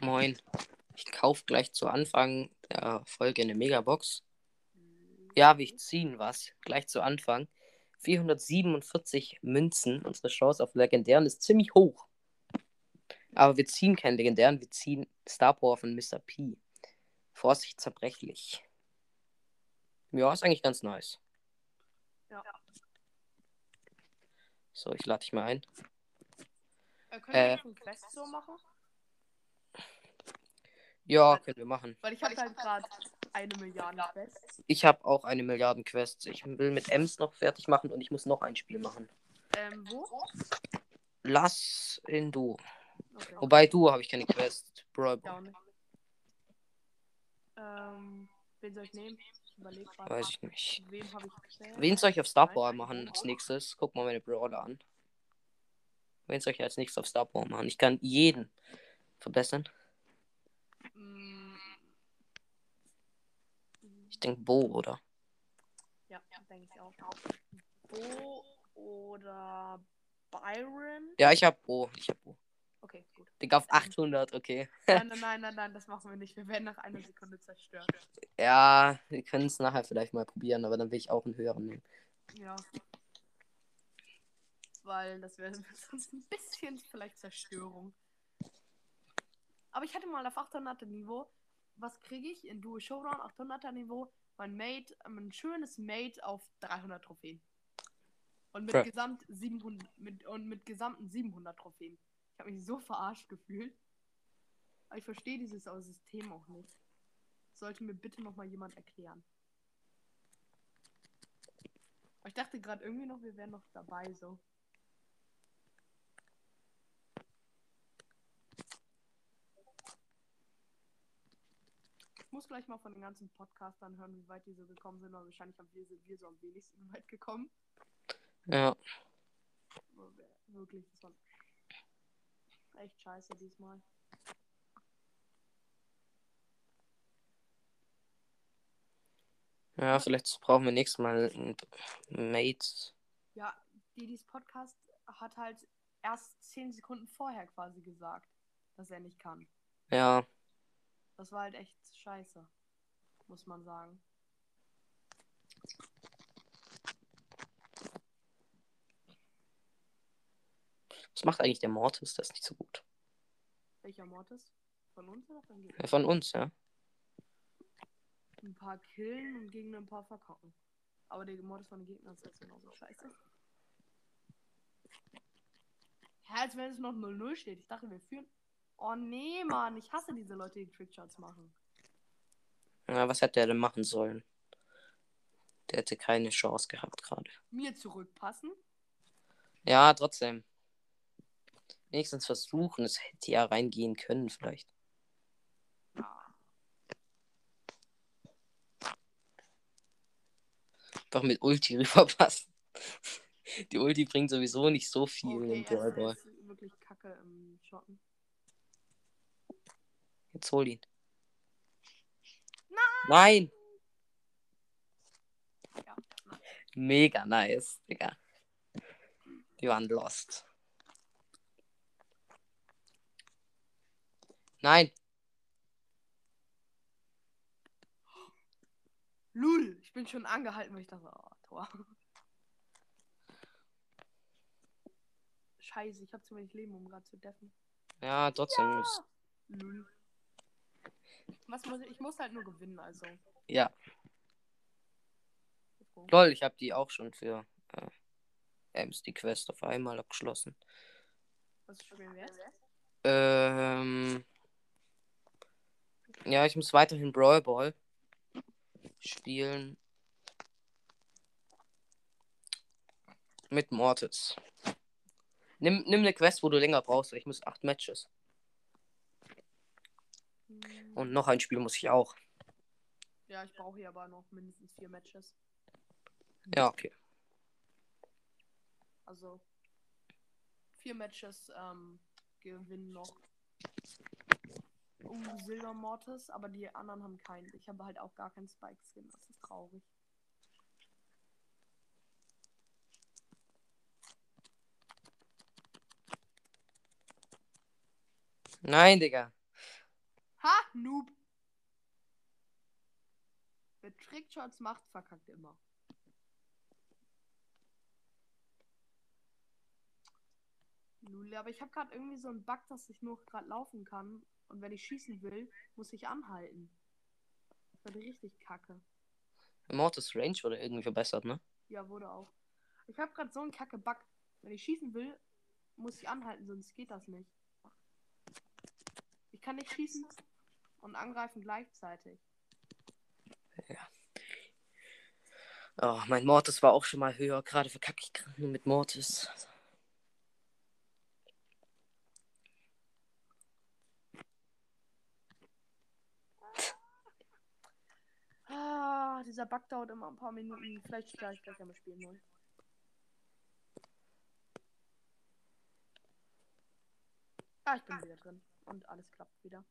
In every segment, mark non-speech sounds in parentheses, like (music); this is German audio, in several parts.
Moin. Ich kaufe gleich zu Anfang der Folge eine Megabox. Ja, wir ziehen was. Gleich zu Anfang. 447 Münzen. Unsere Chance auf Legendären ist ziemlich hoch. Aber wir ziehen keinen Legendären, wir ziehen Star Power von Mr. P. Vorsicht zerbrechlich. Ja, ist eigentlich ganz nice. Ja. So, ich lade dich mal ein. Äh, können Äh. wir Quest so machen? Ja, können wir machen. Weil ich habe halt gerade eine Milliarde Quest. Ich habe auch eine Milliarden Quests. Ich will mit Ems noch fertig machen und ich muss noch ein Spiel machen. Ähm, wo? Lass in Du. Okay. Wobei du habe ich keine Quest. Bro, Ja. Ähm, wen soll ich nehmen? Ich gerade. weiß ich nicht. Wem habe ich? Wen soll ich auf Star Power machen als nächstes? Guck mal meine Brawler an. Wen soll ich als nächstes auf Star Power machen? Ich kann jeden verbessern. Ich denke Bo, oder? Ja, denke ich auch. Bo oder Byron? Ja, ich hab Bo. Ich hab Bo. Okay, gut. Digga, auf 800, okay. Nein, nein, nein, nein, nein, das machen wir nicht. Wir werden nach einer Sekunde zerstört. Ja, wir können es nachher vielleicht mal probieren, aber dann will ich auch einen höheren nehmen. Ja. Weil das wäre (laughs) sonst ein bisschen vielleicht Zerstörung. Aber ich hatte mal auf 800er Niveau. Was kriege ich in Duo Showdown 800er Niveau? Mein Mate, ähm, ein schönes Mate auf 300 Trophäen. Und mit, gesamt 700, mit, und mit gesamten 700 Trophäen. Ich habe mich so verarscht gefühlt. Aber ich verstehe dieses System auch nicht. Sollte mir bitte noch mal jemand erklären. Aber ich dachte gerade irgendwie noch, wir wären noch dabei so. Ich muss gleich mal von den ganzen Podcastern hören, wie weit die so gekommen sind, aber wahrscheinlich haben wir, sind wir so am wenigsten weit gekommen. Ja, Wirklich, das war echt scheiße diesmal. ja, vielleicht brauchen wir nächstes Mal einen Mate. Ja, Didis Podcast hat halt erst 10 Sekunden vorher quasi gesagt, dass er nicht kann. Ja, Das war halt echt scheiße, muss man sagen. was macht eigentlich der Mortis? Das ist nicht so gut. Welcher Mortis? Von uns oder von Ja, Gegner? von uns, ja. Ein paar killen und gegen ein paar verkacken. Aber der Mortis von den Gegnern ist jetzt genauso scheiße. Ja, als wenn es noch 0-0 steht. Ich dachte, wir führen. Oh nee, Mann. Ich hasse diese Leute, die Trickshots machen. ja. Was hätte er denn machen sollen? Der hätte keine Chance gehabt gerade. Mir zurückpassen. Ja, trotzdem. Wenigstens versuchen, es hätte ja reingehen können, vielleicht. Ja. Einfach mit Ulti (laughs) rüberpassen. Die Ulti bringt sowieso nicht so viel Okay, im Brawl es Ball. ist wirklich kacke im Schotten. Jetzt hol ihn. Nein! Ja. Mega nice, Digga. Die waren lost. Nein! Lul, ich bin schon angehalten, weil ich dachte, oh, Tor. Scheiße, ich habe zu wenig Leben, um gerade zu deffen. Ja, trotzdem ist. Lul. Was muss ich? Ich muss halt nur gewinnen, also. Ja. Lol, ich habe die auch schon für äh, Ems die Quest auf einmal abgeschlossen. Was spielen wir jetzt? Ähm. Ja, ich muss weiterhin Brawl Ball spielen. Mit Mortis. Nimm, nimm eine Quest, wo du länger brauchst. weil Ich muss acht Matches. Und noch ein Spiel muss ich auch. Ja, ich brauche hier aber noch mindestens vier Matches. Ja, okay. Also vier Matches ähm, gewinnen noch. Um Silver Mortis, aber die anderen haben keinen. Ich habe halt auch gar keinen Spike-Skin. Das ist traurig. Nein, Digga. Ha, Noob. Wer Trickshots macht, verkackt immer. Lul, aber ich habe gerade irgendwie so einen Bug, dass ich nur gerade laufen kann. Und wenn ich schießen will, muss ich anhalten. Das wird richtig kacke. Mortis Range wurde irgendwie verbessert, ne? Ja, wurde auch. Ich habe gerade so einen kacke Bug. Wenn ich schießen will, muss ich anhalten, sonst geht das nicht. Ich kann nicht schießen und angreifen gleichzeitig. Ja. Oh, mein Mortis war auch schon mal höher. Gerade verkacke ich gerade nur mit Mortis. Ah, dieser Bug dauert immer ein paar Minuten. Vielleicht starte ich gleich einmal spielen neu. Ah, ich bin wieder drin. Und alles klappt wieder.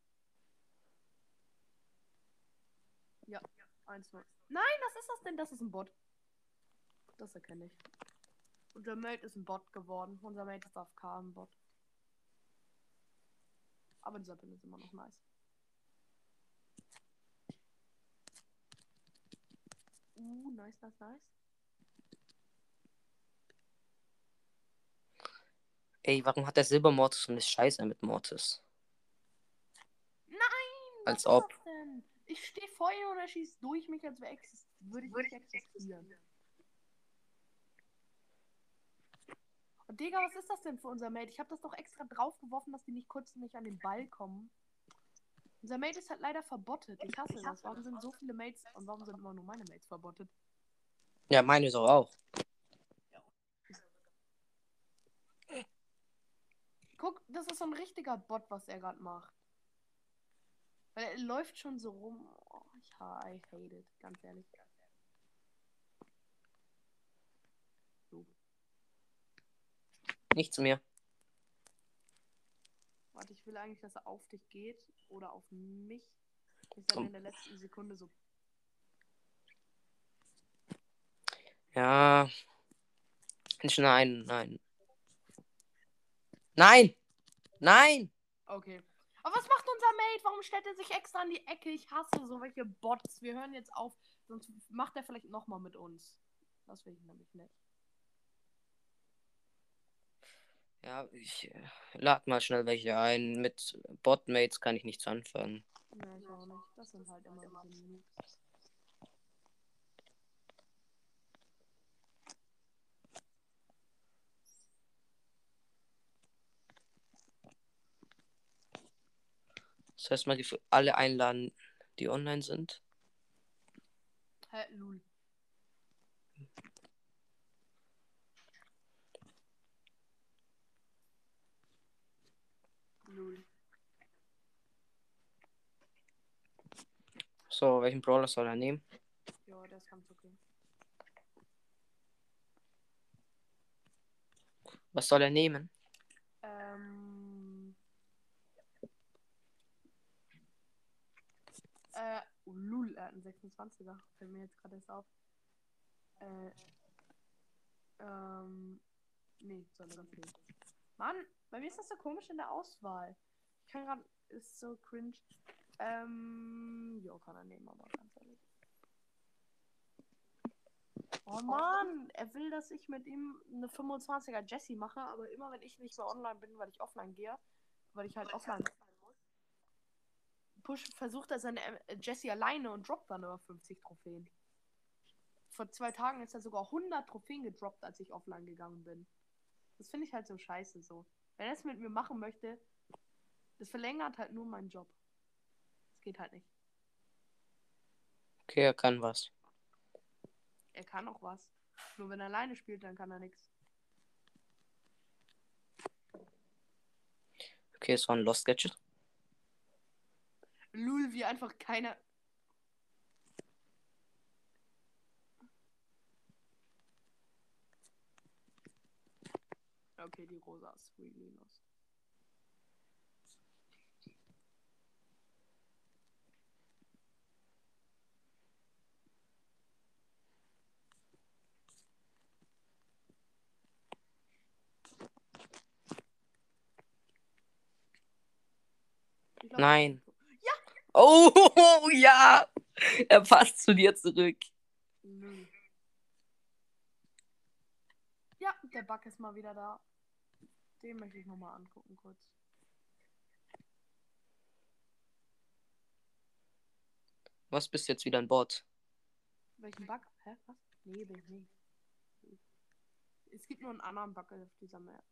Ja, 1 0. Nein, was ist das denn? Das ist ein Bot. Das erkenne ich. Unser Mate ist ein Bot geworden. Unser Mate ist AFK ein Bot. Aber dieser Pin ist immer noch nice. Uh, nice, nice, nice. Ey, warum hat der Silbermortis so eine Scheiße mit Mortis? Als was ist ob. das denn? Ich stehe vor ihm und er schießt durch mich, als wäre würde ich nicht existieren. Und Digga, was ist das denn für unser Mate? Ich habe das doch extra draufgeworfen, dass die nicht kurz nicht an den Ball kommen. Unser Mate ist halt leider verbottet. Ich hasse das. Warum sind so viele Mates und warum sind immer nur meine Mates verbottet? Ja, meine doch auch. Guck, das ist so ein richtiger Bot, was er gerade macht. Weil er läuft schon so rum. Oh, ich ha- I hate it, ganz ehrlich. Nichts mehr. Warte, ich will eigentlich, dass er auf dich geht oder auf mich. Ist dann in der letzten Sekunde so. Ja. Nein, nein. Nein! Nein! Okay. Aber was macht unser Mate? Warum stellt er sich extra an die Ecke? Ich hasse so welche Bots. Wir hören jetzt auf, sonst macht er vielleicht nochmal mit uns. Das will ich nämlich nicht. Ja, ich äh, lad mal schnell welche ein. Mit Botmates kann ich nichts anfangen. Ja, ich auch nicht. Das sind halt immer diese Das heißt mal, die für alle einladen, die online sind. Hä, Lul. Lul. So, welchen Brawler soll er nehmen? Ja, ist ganz okay. Was soll er nehmen? Ähm. Äh, oh, Lul, er hat einen 26er. Fällt mir jetzt gerade erst auf. Äh. Ähm. Nee, soll er nicht. Mann, bei mir ist das so komisch in der Auswahl. Ich kann gerade. Ist so cringe. Ähm. Jo, kann er nehmen, aber ganz ehrlich. Oh Mann, er will, dass ich mit ihm eine 25er Jessie mache, aber immer wenn ich nicht mehr online bin, weil ich offline gehe, weil ich halt offline sein muss, push, versucht er seine äh, Jessie alleine und droppt dann über 50 Trophäen. Vor zwei Tagen ist er sogar 100 Trophäen gedroppt, als ich offline gegangen bin. Das finde ich halt so scheiße so. Wenn er es mit mir machen möchte, das verlängert halt nur meinen Job. Das geht halt nicht. Okay, er kann was. Er kann auch was. Nur wenn er alleine spielt, dann kann er nichts. Okay, es war ein Lost Gadget. Lul, wie einfach keiner. Okay, die Rosa ist really lost. Nein. Oh, ja. Er passt zu dir zurück. Ja, der Bug ist mal wieder da. Den möchte ich nochmal angucken kurz. Was bist jetzt wieder ein Bot? Welchen Bug? Hä? Was? Nee, bin ich nicht. Es gibt nur einen anderen Bug auf dieser Map.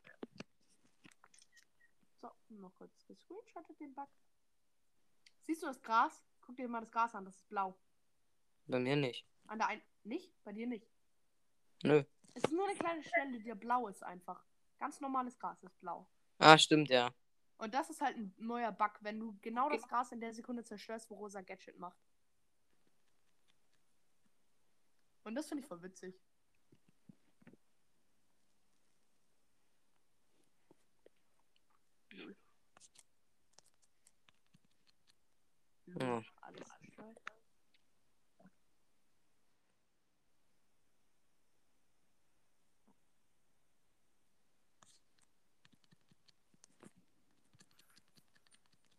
So, noch kurz gescreenshottet den Bug. Siehst du das Gras? Guck dir mal das Gras an, das ist blau. Bei mir nicht. An der einen. Nicht? Bei dir nicht. Nö. Es ist nur eine kleine Stelle, die blau ist einfach. Ganz normales Gras ist blau. Ah, stimmt, ja. Und das ist halt ein neuer Bug, wenn du genau das Gras in der Sekunde zerstörst, wo Rosa Gadget macht. Und das finde ich voll witzig. Null. Ja. Alles.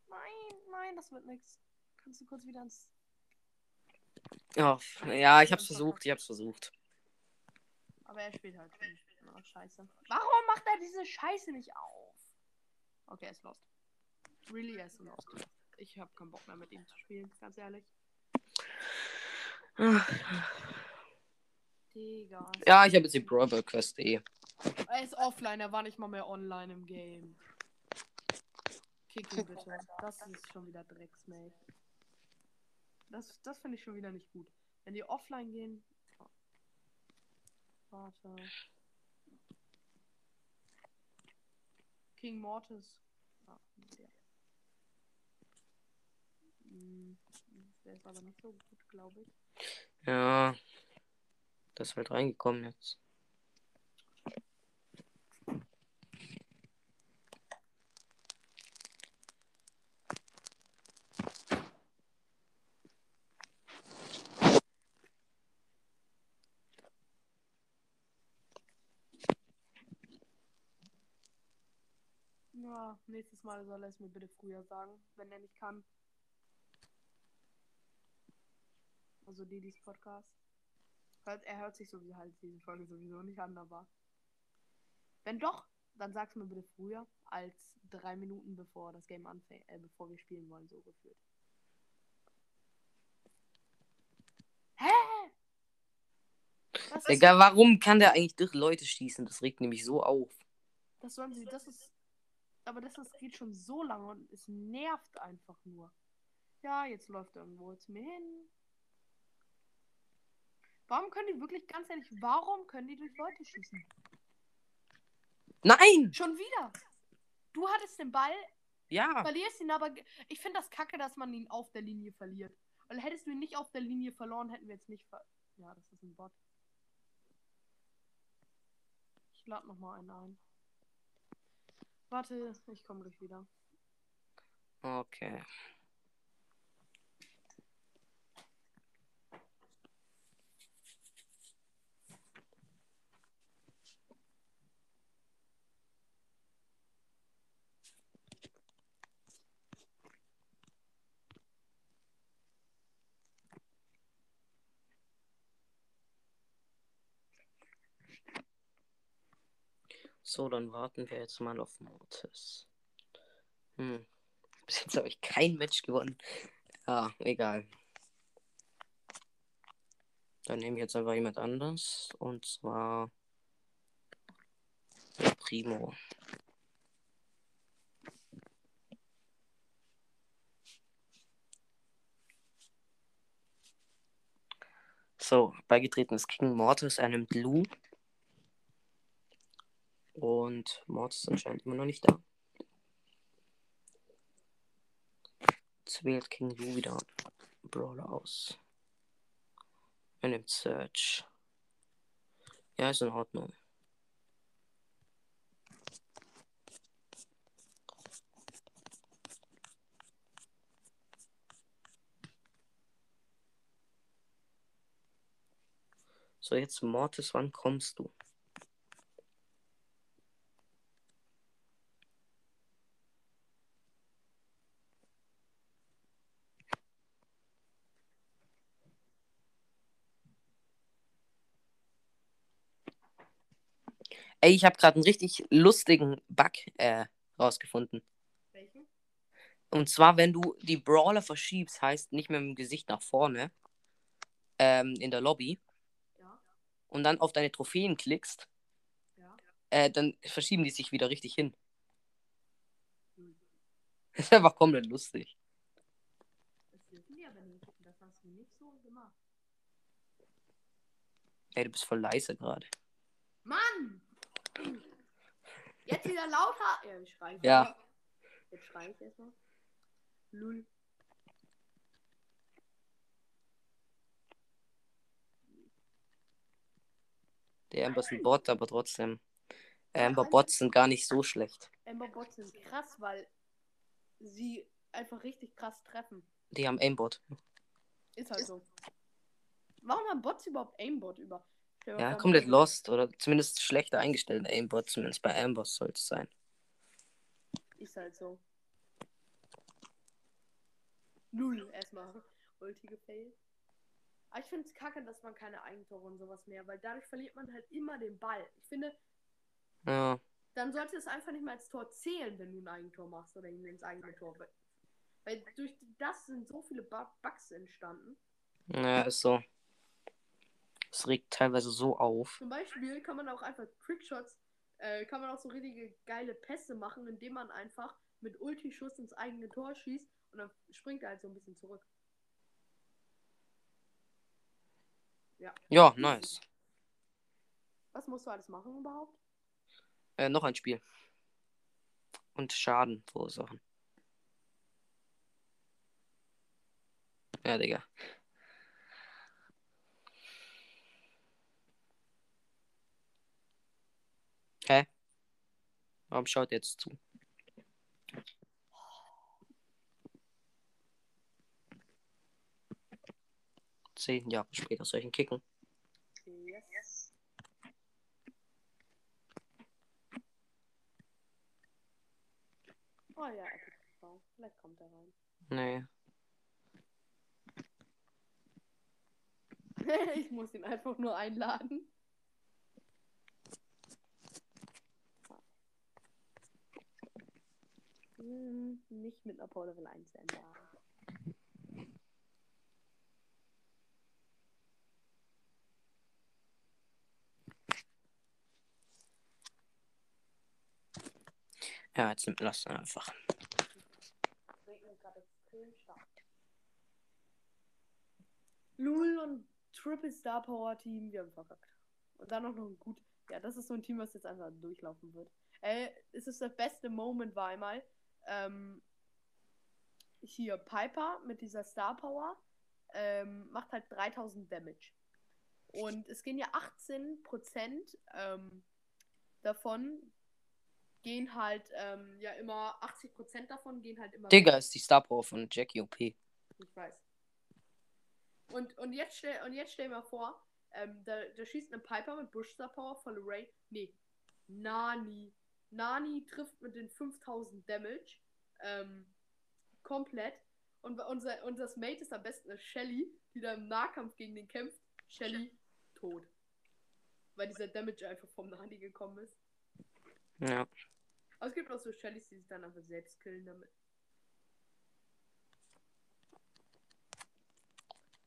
Nein, nein, das wird nichts. Kannst du kurz wieder ins. Ja, ja, ich hab's versucht, ich hab's versucht. Aber er spielt halt schon. Oh, scheiße. Warum macht er diese Scheiße nicht auf? Okay, er ist lost. Really, er ist lost. Ich hab keinen Bock mehr mit ihm zu spielen, ganz ehrlich. Digga. Ja, ich habe jetzt die Brawl Quest eh. Er ist offline, er war nicht mal mehr online im Game. Kick ihn bitte. Das ist schon wieder Drecksmate. Das, das finde ich schon wieder nicht gut. Wenn die offline gehen. Warte. King Mortis. Ah, der. Der ist aber nicht so gut, glaube ich. Ja. Das ist halt reingekommen jetzt. Ja, nächstes Mal soll er es mir bitte früher sagen, wenn er nicht kann. Also Didis Podcast. Er hört sich sowieso halt diese Folge sowieso nicht an, aber. Wenn doch, dann sag's mir bitte früher als drei Minuten bevor das Game anfängt, äh, bevor wir spielen wollen, so gefühlt. Hä? Das Digga, warum kann der eigentlich durch Leute schießen? Das regt nämlich so auf. das sollen sie, das ist. Aber das ist, geht schon so lange und es nervt einfach nur. Ja, jetzt läuft er irgendwo zu mir hin. Warum können die wirklich, ganz ehrlich, warum können die durch Leute schießen? Nein! Schon wieder. Du hattest den Ball, Ja. verlierst ihn, aber ich finde das kacke, dass man ihn auf der Linie verliert. Weil hättest du ihn nicht auf der Linie verloren, hätten wir jetzt nicht ver. Ja, das ist ein Bot. Ich lade nochmal einen ein. Warte, ich komme gleich wieder. Okay. So, dann warten wir jetzt mal auf Mortis. Hm. Bis jetzt habe ich kein Match gewonnen. Ja, egal. Dann nehme ich jetzt einfach jemand anders. Und zwar Primo. So, beigetreten ist King Mortis. Er nimmt Lou. Und Mortis ist anscheinend immer noch nicht da. Jetzt wählt King Lou wieder Brawler aus. Er nimmt Search. Ja, ist in Ordnung. So, jetzt Mortis, wann kommst du? Ey, ich habe gerade einen richtig lustigen Bug äh, rausgefunden. Welchen? Und zwar, wenn du die Brawler verschiebst, heißt nicht mehr mit dem Gesicht nach vorne ähm, in der Lobby Ja. und dann auf deine Trophäen klickst, Ja. äh, dann verschieben die sich wieder richtig hin. Hm. Das (laughs) ist einfach komplett lustig. Das dürfen die aber nicht. Das hast du nicht so gemacht. Ey, du bist voll leise gerade. Mann! Jetzt wieder lauter. Ja, ich schrei. Ja. Jetzt schrei ich erstmal. Lull. Der Amber ist ein Bot, aber trotzdem. Amber Bots sind gar nicht so schlecht. Amber Bots sind krass, weil sie einfach richtig krass treffen. Die haben Aimbot. Ist halt so. Warum haben Bots überhaupt Aimbot über? Ja, vor, komplett lost oder zumindest schlechter eingestellt Aimbot, zumindest bei Ambers soll es sein. Ist halt so. Null erstmal. Ulti gefailt. Aber ich finde es kacke, dass man keine Eigentore und sowas mehr, weil dadurch verliert man halt immer den Ball. Ich finde, Ja, dann sollte es einfach nicht mehr als Tor zählen, wenn du ein Eigentor machst oder ihn ins eigene Tor. Weil- durch das sind so viele Bu- Bugs entstanden. ja ist so. Es regt teilweise so auf. Zum Beispiel kann man auch einfach Trickshots, äh, kann man auch so richtige geile Pässe machen, indem man einfach mit Ulti-Schuss ins eigene Tor schießt und dann springt er halt so ein bisschen zurück. Ja. Ja, nice. Was musst du alles machen überhaupt? Äh, noch ein Spiel. Und Schaden verursachen. Ja, Digga. Hä? Warum schaut jetzt zu? Zehn Jahre später soll ich ihn kicken. Yes. Oh ja. Vielleicht kommt er rein. Nee. (laughs) ich muss ihn einfach nur einladen. Nicht mit einer Power Level 1 einladen. Ja, jetzt lass einfach. Es stark. Lul und Triple Star Power Team, wir haben verkackt. Und dann auch noch ein gut. Ja, das ist so ein Team, was jetzt einfach durchlaufen wird. Ey, es ist das beste Moment war einmal. Ähm, hier Piper mit dieser Star Power ähm, macht halt 3000 Damage. Und es gehen ja 18% ähm, davon gehen halt ähm, ja immer 80% davon gehen halt immer Digga ist die Star Power von Jackie OP. ich weiß. Und, und jetzt stell und jetzt stell mal vor, ähm, da, da schießt eine Piper mit Bush Star Power volle Ray. Nee. Nani. Nani trifft mit den 5000 Damage. Ähm, komplett. Und unser, unser Mate ist am besten eine Shelly, die da im Nahkampf gegen den kämpft. Shelly tot. Weil dieser Damage einfach vom Nani gekommen ist. Ja. Aber es gibt auch so Shellys, die sich dann einfach selbst killen damit.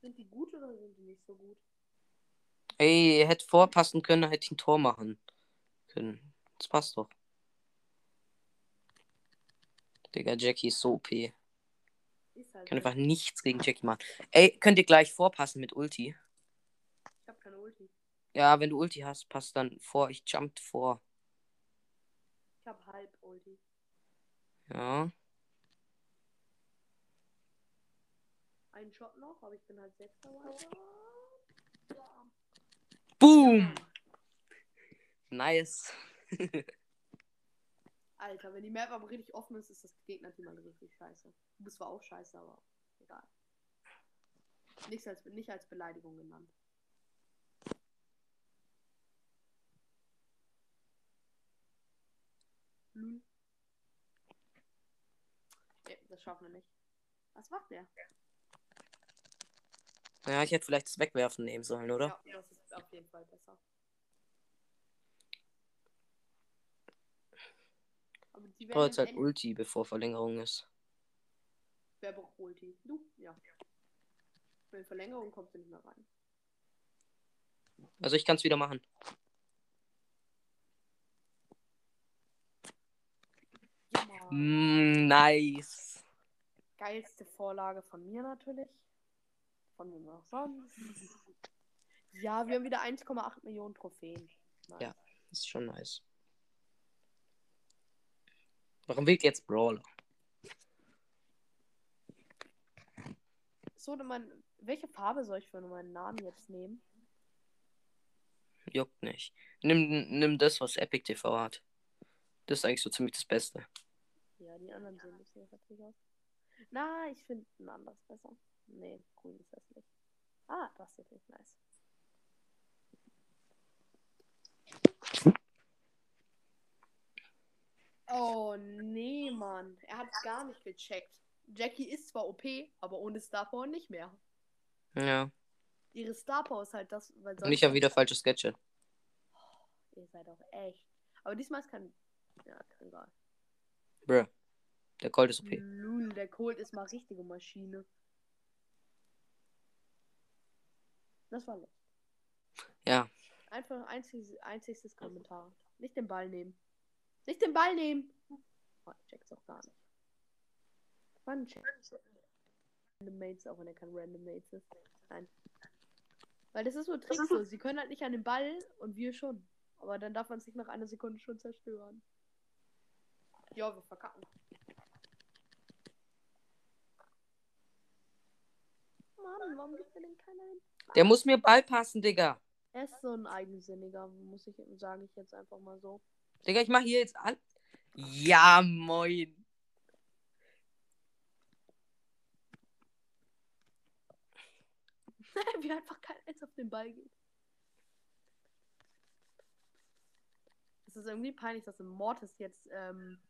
Sind die gut oder sind die nicht so gut? Ey, ihr hättet vorpassen können, hätte ich ein Tor machen können. Das passt doch. Digga, Jackie ist so OP. Ich Ist halt kann einfach nichts gegen Jackie machen. Ey, könnt ihr gleich vorpassen mit Ulti? Ich hab keine Ulti. Ja, wenn du Ulti hast, passt dann vor. Ich jumpt vor. Ich hab halb Ulti. Ja. Einen Shot noch, aber ich bin halt. Ja. Boom! Nice. (laughs) Alter, wenn die Map aber richtig offen ist, ist das Gegnerteam halt richtig scheiße. Du bist zwar auch scheiße, aber egal. Nicht als, nicht als Beleidigung genannt. Lul. Nee, das schaffen wir nicht. Was macht der? Ja, ich hätte vielleicht das Wegwerfen nehmen sollen, oder? Ja, das ist auf jeden Fall besser. Aber die Ich werden jetzt halt Ulti, bevor Verlängerung ist. Wer braucht Ulti? Du? Ja. Wenn Verlängerung kommst du nicht mehr rein. Also ich kann es wieder machen. Ja. Mm, nice. Geilste Vorlage von mir natürlich. Von wem auch sonst. Ja, wir haben wieder 1,8 Millionen Trophäen. Nice. Ja. Ist schon nice. Warum wählt jetzt Brawler? So, mein, welche Farbe soll ich für meinen Namen jetzt nehmen? Juckt nicht. Nimm, nimm das, was Epic TV hat. Das ist eigentlich so ziemlich das Beste. Ja, die anderen sehen ein bisschen hässlich aus. Na, ich finde ein anderes besser. Nee, grün ist hässlich. Ah, das ist nicht nice. Oh, nee, Mann. Er hat gar nicht gecheckt. Jackie ist zwar OP, aber ohne Star Power nicht mehr. Ja. Ihre Star Power ist halt das, weil Und ich habe wieder falsches Gadget. Ihr seid auch echt. Aber diesmal ist kein. Ja, egal. Bruh. Der Colt ist OP. Lul, der Colt ist mal richtige Maschine. Das war los. Ja. Einfach einziges, einziges Kommentar. Nicht den Ball nehmen. Nicht den Ball nehmen! Oh, ich check's auch gar nicht. Wann checkt's? Random Mates, auch wenn er kein Random Mates ist. Nein. Weil das ist so Trick so. Sie können halt nicht an den Ball und wir schon. Aber dann darf man sich nach einer Sekunde schon zerstören. Ja, wir verkacken. Mann, warum gibt mir denn keiner hin? Der muss mir Ball passen, Digga. Er ist so ein eigensinniger, muss ich sage ich jetzt einfach mal so. Digga, ich mach hier jetzt an. Ja, moin. (laughs) Wie einfach kein Eins auf den Ball geht. Es ist irgendwie peinlich, dass ein Mortis jetzt ähm,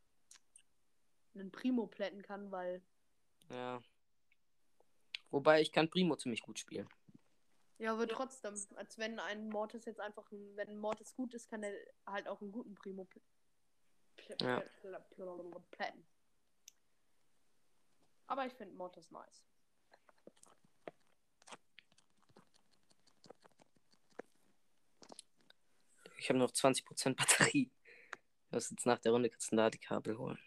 einen Primo plätten kann, weil. Ja. Wobei ich kann Primo ziemlich gut spielen. Ja, aber trotzdem, als wenn ein Mortis jetzt einfach, ein, wenn ein Mortis gut ist, kann er halt auch einen guten Primo Ja. pl pl plätten. Aber ich finde Mortis nice. Ich habe noch 20% Batterie. Du hast jetzt nach der Runde kannst du da die Kabel holen.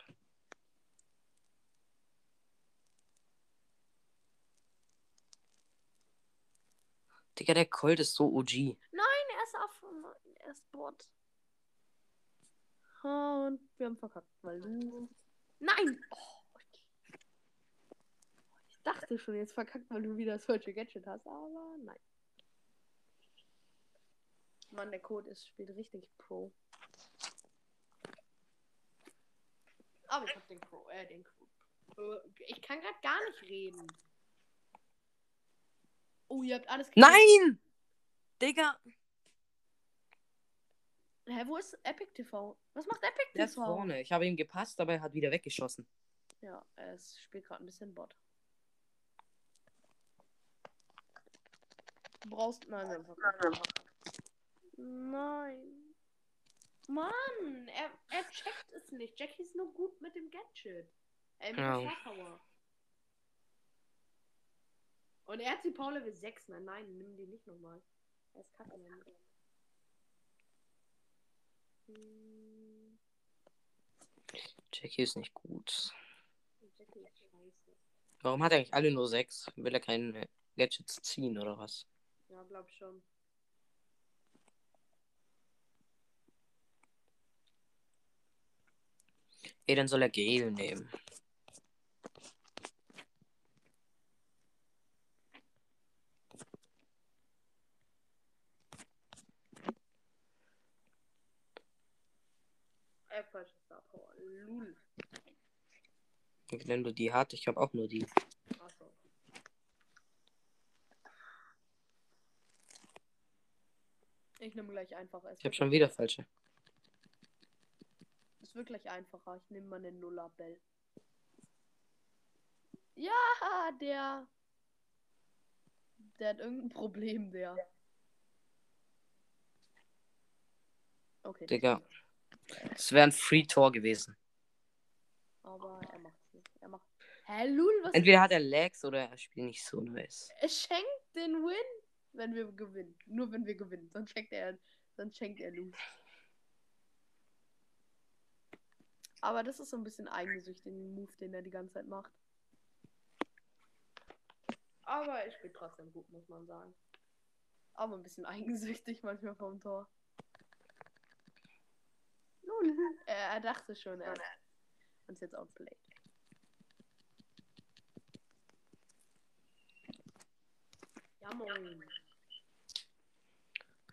Digga, der Colt ist so OG. Nein, er ist auf. Er ist Bot. Und wir haben verkackt, weil du. Nein! Oh, okay. Ich dachte schon, jetzt verkackt, weil du wieder das falsche Gadget hast, aber nein. Mann, der Code ist spielt richtig Pro. Aber ich hab den Pro, äh, den Code. Äh, Ich kann gerade gar nicht reden. Oh, ihr habt alles gekriegt. Nein! Digga! Hä, wo ist Epic TV? Was macht Epic Der ist TV? vorne. Ich habe ihm gepasst, aber er hat wieder weggeschossen. Ja, es spielt gerade ein bisschen Bot. Du brauchst. Nein, haben verkackt. Nein. Mann, er, er checkt es nicht. Jackie ist nur gut mit dem Gadget. Äh, mit Ja. der Power. Und er hat die Paul Level 6. Nein, nein, nimm die nicht nochmal. Er ist kacke. Hm, Jackie ist nicht gut. Jackie ist scheiße. Warum hat er eigentlich alle nur sechs? Will er keine Gadgets ziehen oder was? Ja, glaub schon. Ey, dann soll er Gale nehmen. Äh, falsche Star Power. Lul. Wenn du die hat, ich habe auch nur die. Ich nehme gleich einfach. Ich habe schon wieder falsche. Es wird gleich einfacher. Ich nehme mal einen Nuller Bell. Ja, der. Der hat irgendein Problem, der. Okay. Digga. Es wäre ein Free-Tor gewesen. Aber er nicht. Er macht. Hä, Lul, was? Entweder hat er Lags oder er spielt nicht so nice. Er schenkt den Win, wenn wir gewinnen. Nur wenn wir gewinnen. Sonst schenkt er, sonst schenkt er Lul. Aber das ist so ein bisschen eigensüchtig, den Move, den er die ganze Zeit macht. Aber er spielt trotzdem gut, muss man sagen. Aber ein bisschen (laughs) eigensüchtig manchmal vom Tor. Nun, er, er dachte schon, er hat uns jetzt outplayed. Ja, moin.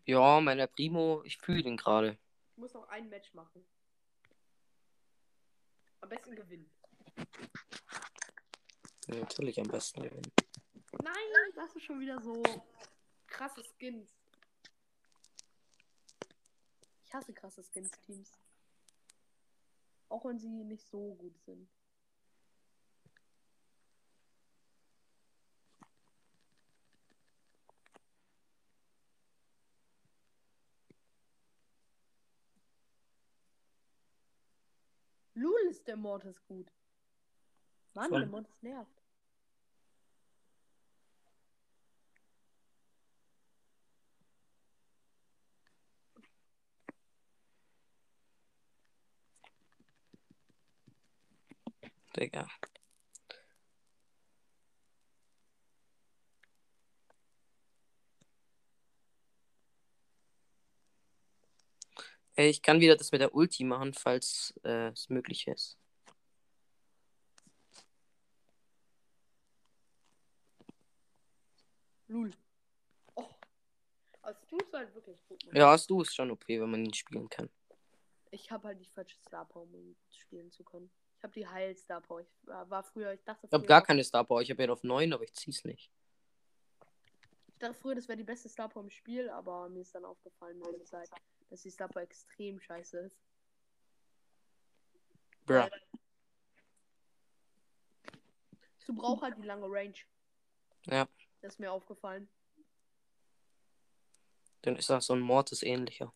Ja, meiner Primo, ich fühle den gerade. Ich muss noch ein Match machen. Am besten gewinnen. Ja, Natürlich am besten gewinnen. Nein, das ist schon wieder so krasse Skins. Ich hasse krasse Skins-Teams. Auch wenn sie nicht so gut sind. Lul ist der Mortis gut. Mann, Voll. der Mortis nervt. Digga. Ich kann wieder das mit der Ulti machen, falls äh, es möglich ist. Lul. Oh. Also du es halt wirklich gut. Mann. Ja, hast du es schon okay, wenn man ihn spielen kann. Ich habe halt die falsche Star Power, um spielen zu können. Ich habe die Heil Star Power. Ich war, früher, ich dachte Ich habe gar keine Star Power. Ich habe ja auf 9, aber ich zieh's nicht. ich dachte früher, das wäre die beste Star Power im Spiel, aber mir ist dann aufgefallen mit der Zeit, dass die Star Power extrem scheiße ist. Bruh. Du brauchst halt die lange Range. Ja. Das ist mir aufgefallen. Dann ist das so ein Mortis ähnlicher.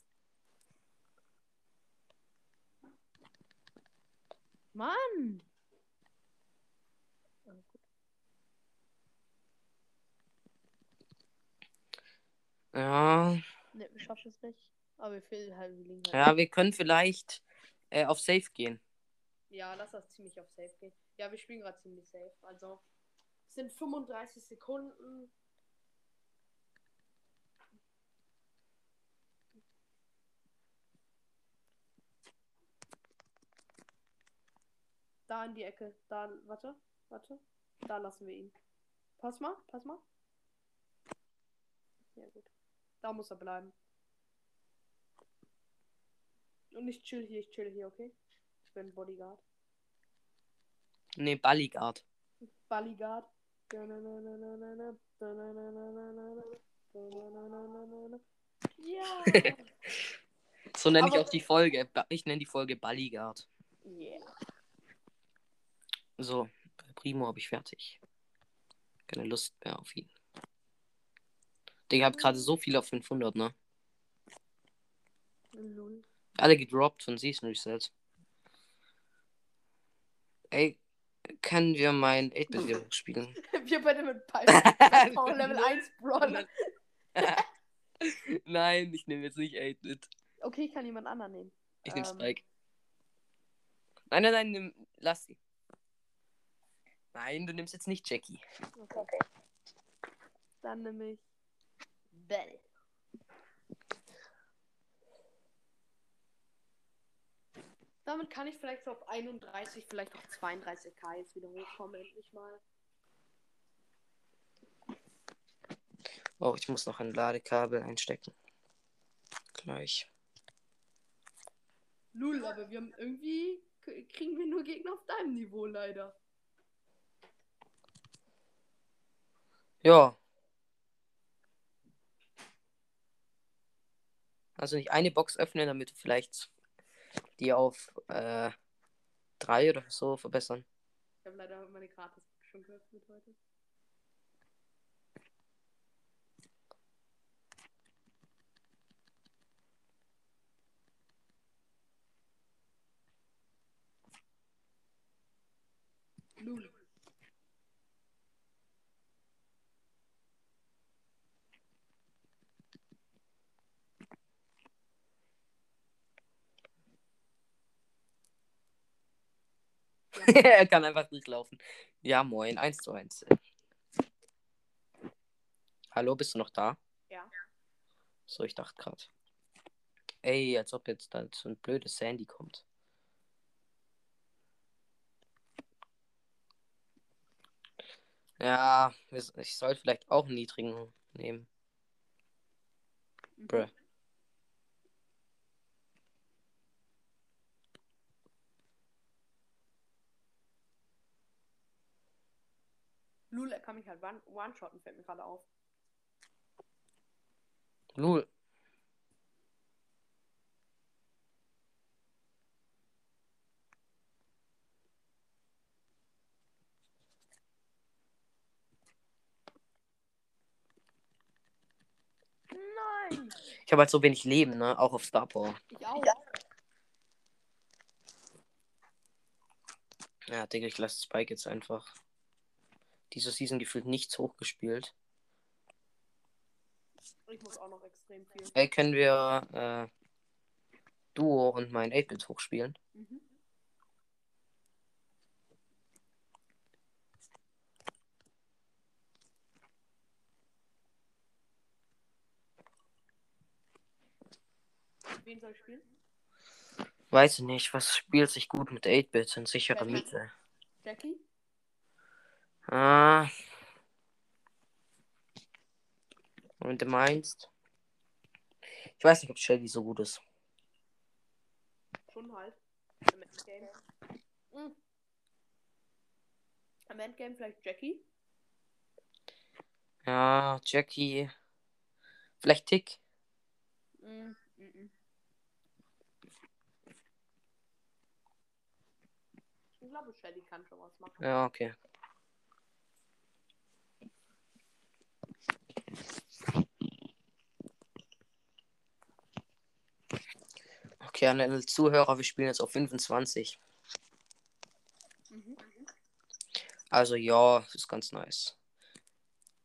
Mann! Ja. Ne, wir schaffen es nicht. Aber wir fehlen halt, liegen halt. Ja, wir können vielleicht äh, auf Safe gehen. Ja, lass das ziemlich auf Safe gehen. Ja, wir spielen gerade ziemlich safe. Also, es sind 35 Sekunden. Da in die Ecke. Da, warte, warte. Da lassen wir ihn. Pass mal, pass mal. Ja, gut. Da muss er bleiben. Und ich chill hier, ich chill hier, okay? Ich bin Bodyguard. Nee, Balligard. Bodyguard. Ja. So nenne ich auch die Folge. Ich nenne die Folge Balligard. yeah. So, Primo habe ich fertig. Keine Lust mehr auf ihn. Digga, hab gerade so viel auf 500, ne? Lol. Alle gedroppt von Season Reset. Ey, können wir mein 8-Bit wieder spielen? Wir beide mit. (laughs) Power Level 1 Brawler. (laughs) Nein, ich nehme jetzt nicht 8-Bit. Okay, ich kann jemand anderen nehmen. Ich nehme Ähm. Spike. Nein, nein, nein, nimm, lass sie. Nein, du nimmst jetzt nicht Jackie. Okay. Dann nehme ich Bell. Damit kann ich vielleicht so auf 31, vielleicht auf 32k jetzt wieder hochkommen, endlich mal. Oh, ich muss noch ein Ladekabel einstecken. Gleich. Lul, aber wir haben irgendwie kriegen wir nur Gegner auf deinem Niveau leider. Ja. Also nicht eine Box öffnen, damit vielleicht die auf äh, drei oder so verbessern. Ich habe leider meine Gratis schon geöffnet heute. (laughs) er kann einfach durchlaufen. Ja, moin, 1 zu 1. Hallo, bist du noch da? Ja. So, ich dachte gerade. Ey, als ob jetzt da so ein blödes Sandy kommt. Ja, ich sollte vielleicht auch einen niedrigen nehmen. Mhm. Bruh. Lul, er kann mich halt one- one-shotten, fällt mir gerade auf. Lul. Nein! Ich habe halt so wenig Leben, ne? Auch auf Star Power. Ich auch. Ja, Digga, ich lasse Spike jetzt einfach. Diese Season gefühlt nichts hochgespielt. Ich muss auch noch extrem viel. Ey, können wir äh, Duo und mein 8-Bit hochspielen? Mhm. Wen soll ich spielen? Weiß ich nicht, was spielt sich gut mit 8-Bit in sicherer Jackie? Mitte? Jackie? Ah. Und du meinst? Ich weiß nicht, ob Shelly so gut ist. Schon halt. Im Endgame. Mhm. Im Endgame vielleicht Jackie? Ja, Jackie. Vielleicht Tick. Mhm. Mhm. Ich glaube, Shelly kann schon was machen. Ja, okay. Okay, an den Zuhörer, wir spielen jetzt auf 25. Mhm. Also ja, ist ganz nice.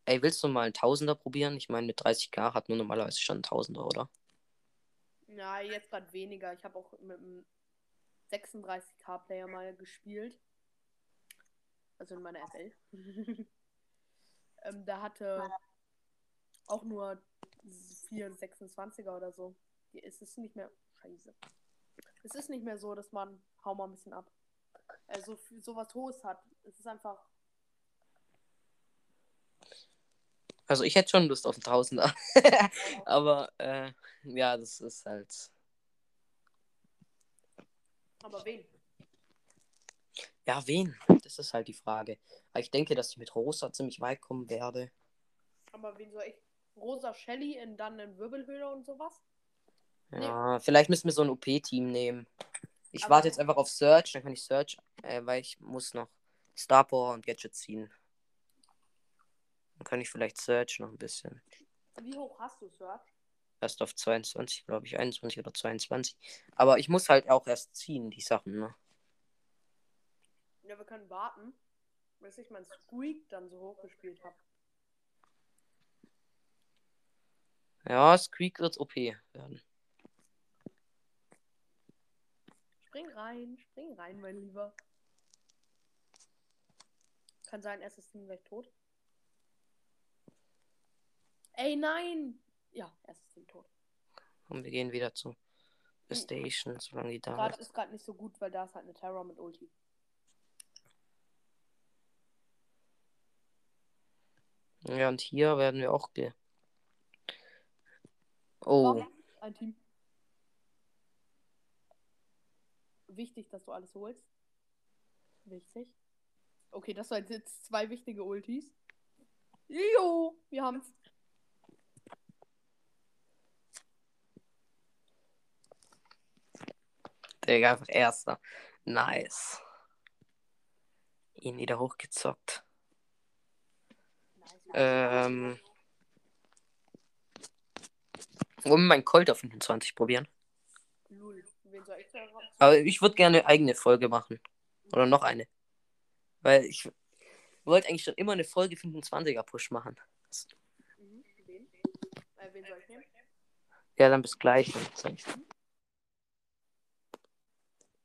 Ey, willst du mal einen Tausender probieren? Ich meine, mit 30k hat nur normalerweise schon ein Tausender, oder? Ja, jetzt gerade weniger. Ich habe auch mit einem 36k-Player mal gespielt. Also in meiner FL. (laughs) ähm, da hatte auch nur 4 26er oder so. Es ist nicht mehr. Scheiße. Es ist nicht mehr so, dass man. Hau mal ein bisschen ab. Also für sowas Hohes hat. Es ist einfach. Also ich hätte schon Lust auf einen Tausender. (laughs) Aber äh, ja, das ist halt. Aber wen? Ja, wen? Das ist halt die Frage. Aber ich denke, dass ich mit Rosa ziemlich weit kommen werde. Aber wen soll ich? Rosa Shelly in dann in Wirbelhöhle und sowas? Ja, vielleicht müssen wir so ein OP-Team nehmen. Ich Aber- warte jetzt einfach auf Search, dann kann ich Search, äh, weil ich muss noch Star Power und Gadget ziehen. Dann kann ich vielleicht Search noch ein bisschen. Wie hoch hast du, Search? Erst auf 22, glaube ich, 21 oder 22. Aber ich muss halt auch erst ziehen, die Sachen, ne? Ja, wir können warten, bis ich mein Squeak dann so hoch gespielt habe. Ja, Squeak wird OP werden. Spring rein, spring rein, mein Lieber. Kann sein, erstes Team gleich tot. Ey, nein! Ja, erstes Team tot. Und wir gehen wieder zu The Station, solange die da Gerade ist. ist gerade nicht so gut, weil da ist halt eine Terror mit Ulti. Ja, und hier werden wir auch ge. Oh? Ein Team. Wichtig, dass du alles holst. Wichtig. Okay, das waren jetzt zwei wichtige Ultis. Jo, wir haben's. Digga, einfach erster. Nice. Ihn wieder hochgezockt. Nice. Ähm. Wollen wir meinen Colt auf 25 probieren? Lul. Wen soll ich da? Aber ich würde gerne eine eigene Folge machen. Oder noch eine. Weil ich wollte eigentlich schon immer eine Folge 25er Push machen. Mhm. Wen? Äh, wen soll ich nehmen? Ja, dann bis gleich.